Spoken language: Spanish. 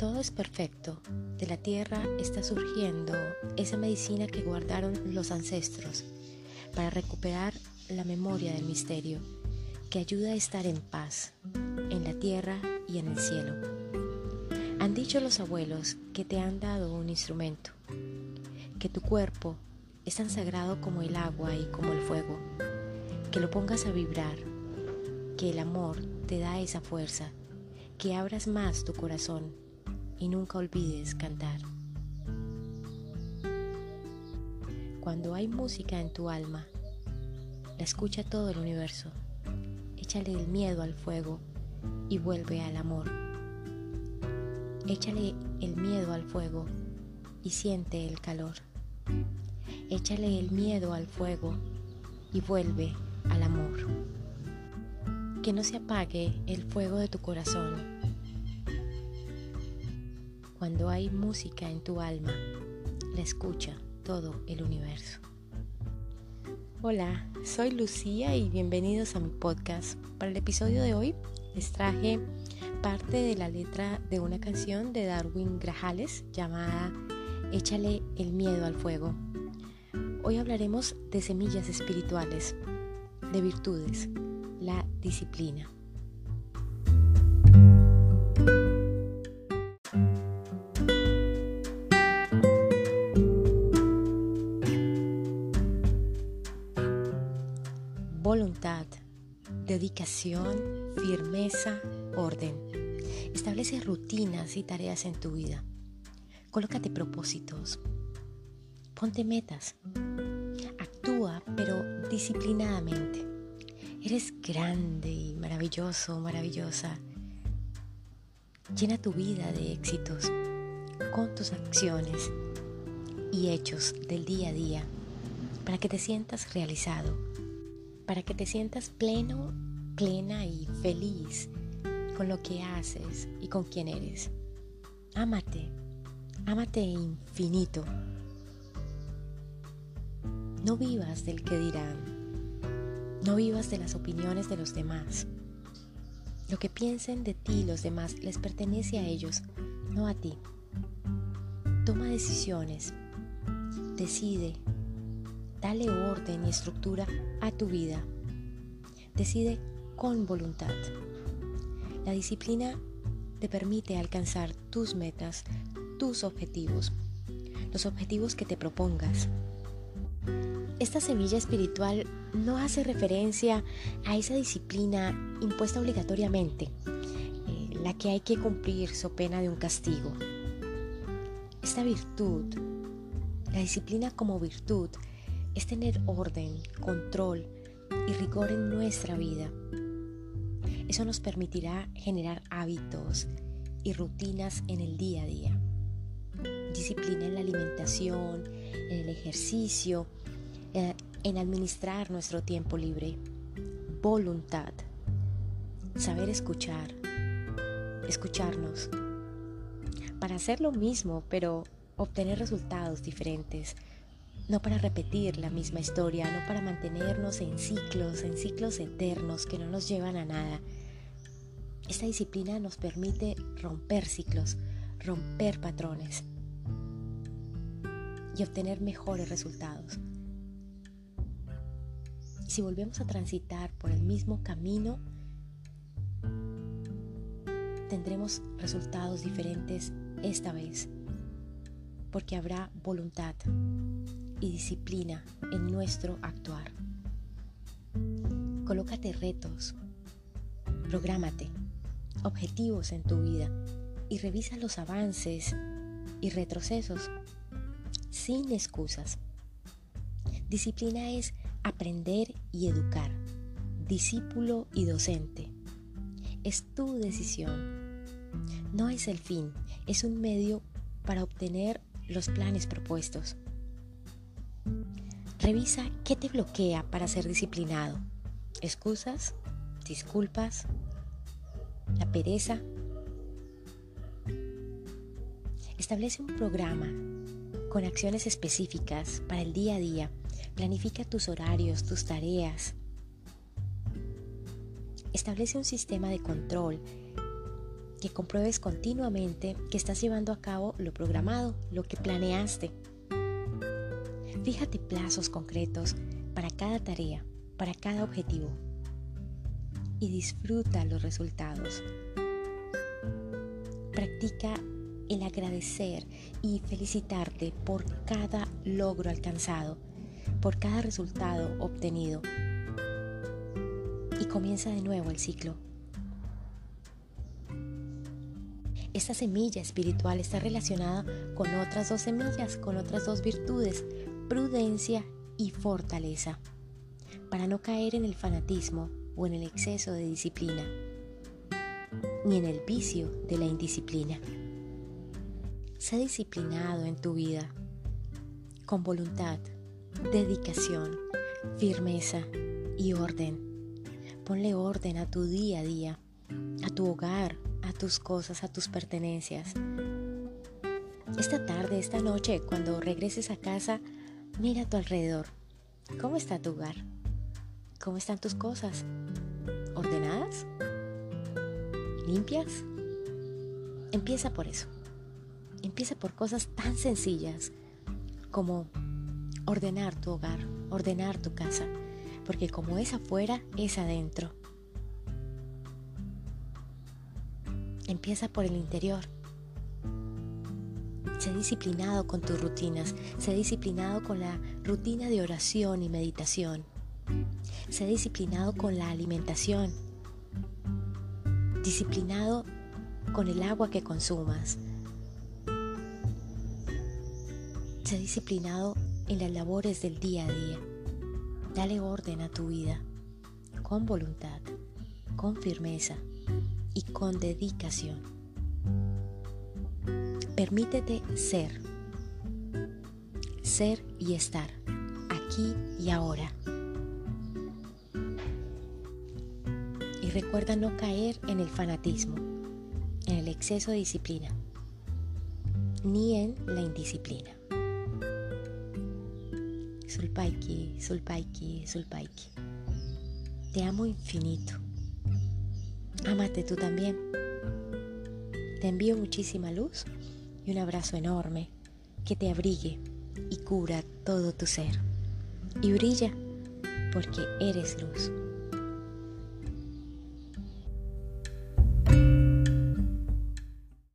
todo es perfecto, de la tierra está surgiendo esa medicina que guardaron los ancestros para recuperar la memoria del misterio, que ayuda a estar en paz, en la tierra y en el cielo. Han dicho los abuelos que te han dado un instrumento, que tu cuerpo es tan sagrado como el agua y como el fuego, que lo pongas a vibrar, que el amor te da esa fuerza, que abras más tu corazón y nunca olvides cantar. Cuando hay música en tu alma, la escucha todo el universo. Échale el miedo al fuego y vuelve al amor. Échale el miedo al fuego y siente el calor. Échale el miedo al fuego y vuelve al amor. Que no se apague el fuego de tu corazón. Cuando hay música en tu alma, la escucha todo el universo. Hola, soy Lucía y bienvenidos a mi podcast. Para el episodio de hoy les traje parte de la letra de una canción de Darwin Grajales llamada Échale el miedo al fuego. Hoy hablaremos de semillas espirituales, de virtudes, la disciplina. Voluntad, dedicación, firmeza, orden. Establece rutinas y tareas en tu vida. Colócate propósitos. Ponte metas. Actúa, pero disciplinadamente. Eres grande y maravilloso, maravillosa. Llena tu vida de éxitos con tus acciones y hechos del día a día para que te sientas realizado, para que te sientas pleno, plena y feliz con lo que haces y con quien eres. Ámate, ámate infinito. No vivas del que dirán, no vivas de las opiniones de los demás. Lo que piensen de ti los demás les pertenece a ellos, no a ti. Toma decisiones, decide, dale orden y estructura a tu vida. Decide con voluntad. La disciplina te permite alcanzar tus metas, tus objetivos, los objetivos que te propongas. Esta semilla espiritual no hace referencia a esa disciplina impuesta obligatoriamente, eh, la que hay que cumplir so pena de un castigo. Esta virtud, la disciplina como virtud, es tener orden, control y rigor en nuestra vida eso nos permitirá generar hábitos y rutinas en el día a día. Disciplina en la alimentación, en el ejercicio, eh, en administrar nuestro tiempo libre. Voluntad. Saber escuchar. Escucharnos. Para hacer lo mismo, pero obtener resultados diferentes. No para repetir la misma historia, no para mantenernos en ciclos, en ciclos eternos que no nos llevan a nada, esta disciplina nos permite romper ciclos, romper patrones y obtener mejores resultados. Si volvemos a transitar por el mismo camino, tendremos resultados diferentes esta vez, porque habrá voluntad y disciplina en nuestro actuar. Colócate retos, prográmate objetivos en tu vida y revisa los avances y retrocesos sin excusas. Disciplina es aprender y educar, discípulo y docente. Es tu decisión. No es el fin, es un medio para obtener los planes propuestos. Revisa qué te bloquea para ser disciplinado. ¿Excusas? ¿Disculpas? la pereza. Establece un programa con acciones específicas para el día a día. Planifica tus horarios, tus tareas. Establece un sistema de control que compruebes continuamente que estás llevando a cabo lo programado, lo que planeaste. Fíjate plazos concretos para cada tarea, para cada objetivo y disfruta los resultados. Practica el agradecer y felicitarte por cada logro alcanzado, por cada resultado obtenido. Y comienza de nuevo el ciclo. Esta semilla espiritual está relacionada con otras dos semillas, con otras dos virtudes, prudencia y fortaleza, para no caer en el fanatismo o en el exceso de disciplina, ni en el vicio de la indisciplina. Sé disciplinado en tu vida, con voluntad, dedicación, firmeza y orden. Ponle orden a tu día a día, a tu hogar, a tus cosas, a tus pertenencias. Esta tarde, esta noche, cuando regreses a casa, mira a tu alrededor. ¿Cómo está tu hogar? ¿Cómo están tus cosas? ¿Ordenadas? ¿Limpias? Empieza por eso. Empieza por cosas tan sencillas como ordenar tu hogar, ordenar tu casa, porque como es afuera, es adentro. Empieza por el interior. Sé disciplinado con tus rutinas, sé disciplinado con la rutina de oración y meditación. Sé disciplinado con la alimentación, disciplinado con el agua que consumas. Sé disciplinado en las labores del día a día. Dale orden a tu vida con voluntad, con firmeza y con dedicación. Permítete ser, ser y estar, aquí y ahora. Y recuerda no caer en el fanatismo, en el exceso de disciplina, ni en la indisciplina. Sulpaiki, Sulpaiki, Sulpaiki. Te amo infinito. Amate tú también. Te envío muchísima luz y un abrazo enorme que te abrigue y cura todo tu ser. Y brilla porque eres luz.